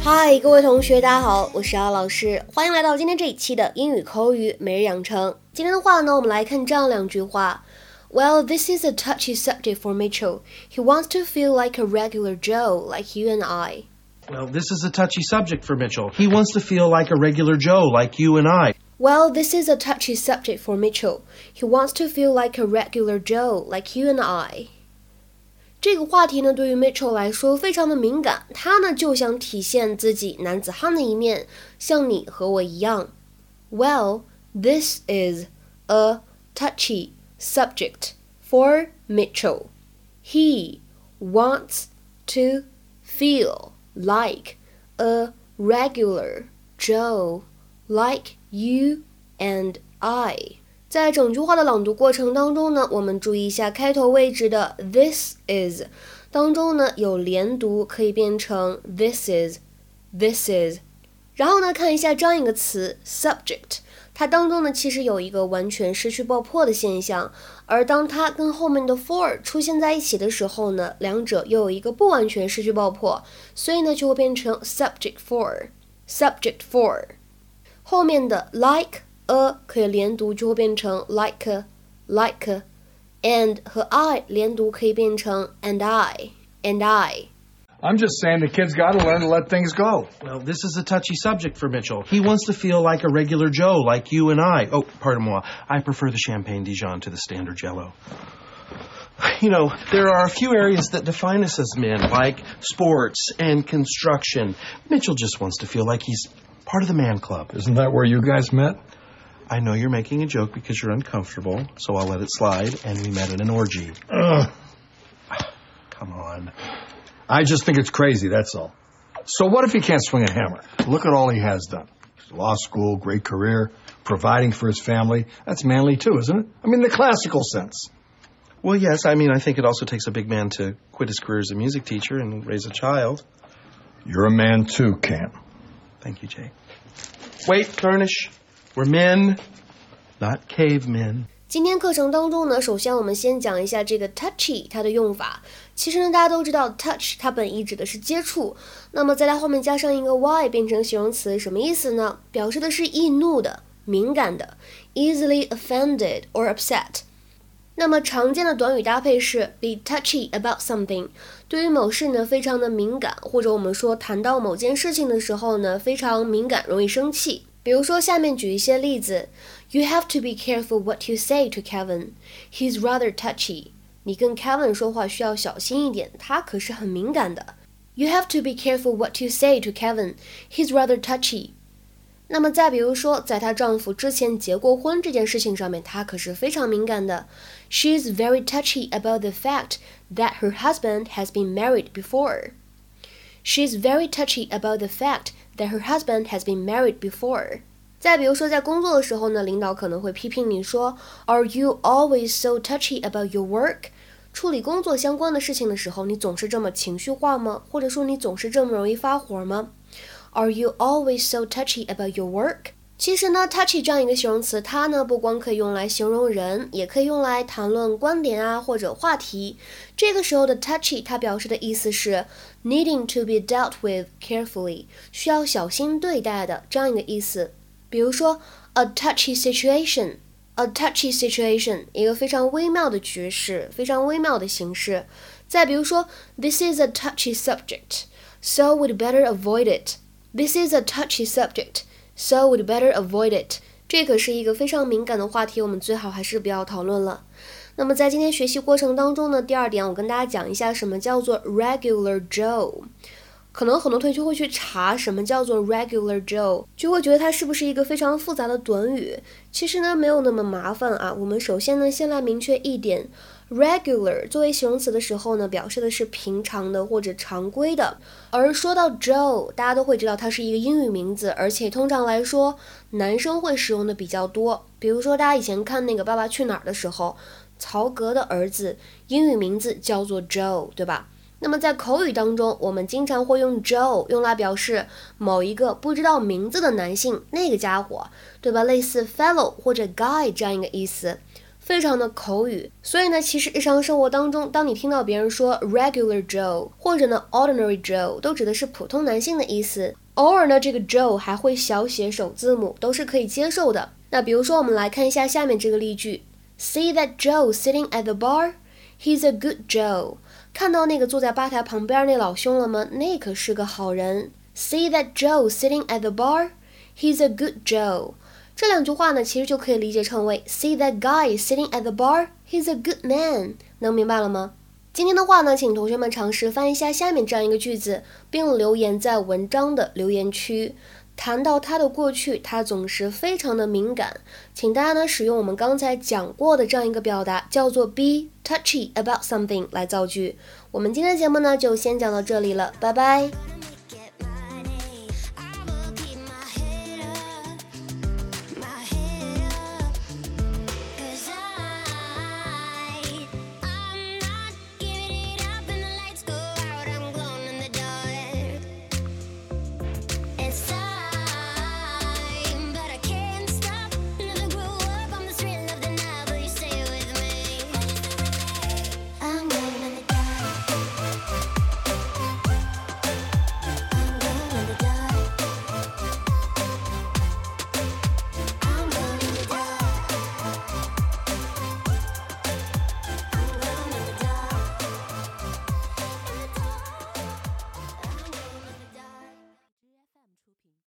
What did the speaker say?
嗨，各位同学，大家好，我是阿老师，欢迎来到今天这一期的英语口语每日养成。今天的话呢，我们来看这样两句话。Well, this is a touchy subject for Mitchell. He wants to feel like a regular Joe, like you and I. Well, this is a touchy subject for Mitchell. He wants to feel like a regular Joe, like you and I. Well, this is a touchy subject for Mitchell. He wants to feel like a regular Joe, like you and I. 这个话题呢，对于 Mitchell 来说非常的敏感，他呢就想体现自己男子汉的一面，像你和我一样。Well, this is a touchy subject for Mitchell. He wants to feel like a regular Joe, like you and I. 在整句话的朗读过程当中呢，我们注意一下开头位置的 this is 当中呢有连读，可以变成 this is, this is。然后呢，看一下这样一个词 subject， 它当中呢其实有一个完全失去爆破的现象，而当它跟后面的 for 出现在一起的时候呢，两者又有一个不完全失去爆破，所以呢就会变成 subject for，subject for。后面的 like a 可以连读，就会变成 like like，and 和 I 连读可以变成 and I and I。I'm just saying the kid's got to learn to let things go. Well, this is a touchy subject for Mitchell. He wants to feel like a regular Joe, like you and I. Oh, pardon moi. I prefer the Champagne Dijon to the standard yellow. You know, there are a few areas that define us as men, like sports and construction. Mitchell just wants to feel like he's part of the man club. Isn't that where you guys met? I know you're making a joke because you're uncomfortable, so I'll let it slide, and we met at an orgy. Ugh. Come on. I just think it's crazy, that's all. So what if he can't swing a hammer? Look at all he has done. Law school, great career, providing for his family. That's manly too, isn't it? I mean, the classical sense. Well, yes, I mean, I think it also takes a big man to quit his career as a music teacher and raise a child. You're a man too, Cam. Thank you, Jay. Wait, Furnish. We're men, not cavemen. 今天课程当中呢，首先我们先讲一下这个 touchy 它的用法。其实呢，大家都知道 touch 它本意指的是接触，那么在它后面加上一个 y 变成形容词，什么意思呢？表示的是易怒的、敏感的，easily offended or upset。那么常见的短语搭配是 be touchy about something，对于某事呢非常的敏感，或者我们说谈到某件事情的时候呢非常敏感，容易生气。比如说，下面举一些例子：You have to be careful what you say to Kevin. He's rather touchy. 你跟 Kevin 说话需要小心一点，他可是很敏感的。You have to be careful what you say to Kevin. He's rather touchy. 那么再比如说，在她丈夫之前结过婚这件事情上面，她可是非常敏感的。She is very touchy about the fact that her husband has been married before. She is very touchy about the fact that her husband has been married before. 再比如说，在工作的时候呢，领导可能会批评你说，Are you always so touchy about your work？处理工作相关的事情的时候，你总是这么情绪化吗？或者说你总是这么容易发火吗？Are you always so touchy about your work？其实呢，touchy 这样一个形容词，它呢不光可以用来形容人，也可以用来谈论观点啊或者话题。这个时候的 touchy，它表示的意思是 needing to be dealt with carefully，需要小心对待的这样一个意思。比如说，a touchy situation，a touchy situation，一个非常微妙的局势，非常微妙的形式。再比如说，this is a touchy subject，so we'd better avoid it。This is a touchy subject。 So we'd better avoid it。这可是一个非常敏感的话题，我们最好还是不要讨论了。那么在今天学习过程当中呢，第二点我跟大家讲一下什么叫做 regular Joe。可能很多同学会去查什么叫做 regular Joe，就会觉得它是不是一个非常复杂的短语。其实呢，没有那么麻烦啊。我们首先呢，先来明确一点，regular 作为形容词的时候呢，表示的是平常的或者常规的。而说到 Joe，大家都会知道它是一个英语名字，而且通常来说，男生会使用的比较多。比如说，大家以前看那个《爸爸去哪儿》的时候，曹格的儿子英语名字叫做 Joe，对吧？那么在口语当中，我们经常会用 Joe 用来表示某一个不知道名字的男性，那个家伙，对吧？类似 fellow 或者 guy 这样一个意思，非常的口语。所以呢，其实日常生活当中，当你听到别人说 regular Joe 或者呢 ordinary Joe，都指的是普通男性的意思。偶尔呢，这个 Joe 还会小写首字母，都是可以接受的。那比如说，我们来看一下下面这个例句：See that Joe sitting at the bar? He's a good Joe. 看到那个坐在吧台旁边那老兄了吗？那可是个好人。See that Joe sitting at the bar? He's a good Joe. 这两句话呢，其实就可以理解成为 See that guy sitting at the bar? He's a good man. 能明白了吗？今天的话呢，请同学们尝试翻译一下下面这样一个句子，并留言在文章的留言区。谈到他的过去，他总是非常的敏感，请大家呢使用我们刚才讲过的这样一个表达，叫做 be touchy about something 来造句。我们今天的节目呢就先讲到这里了，拜拜。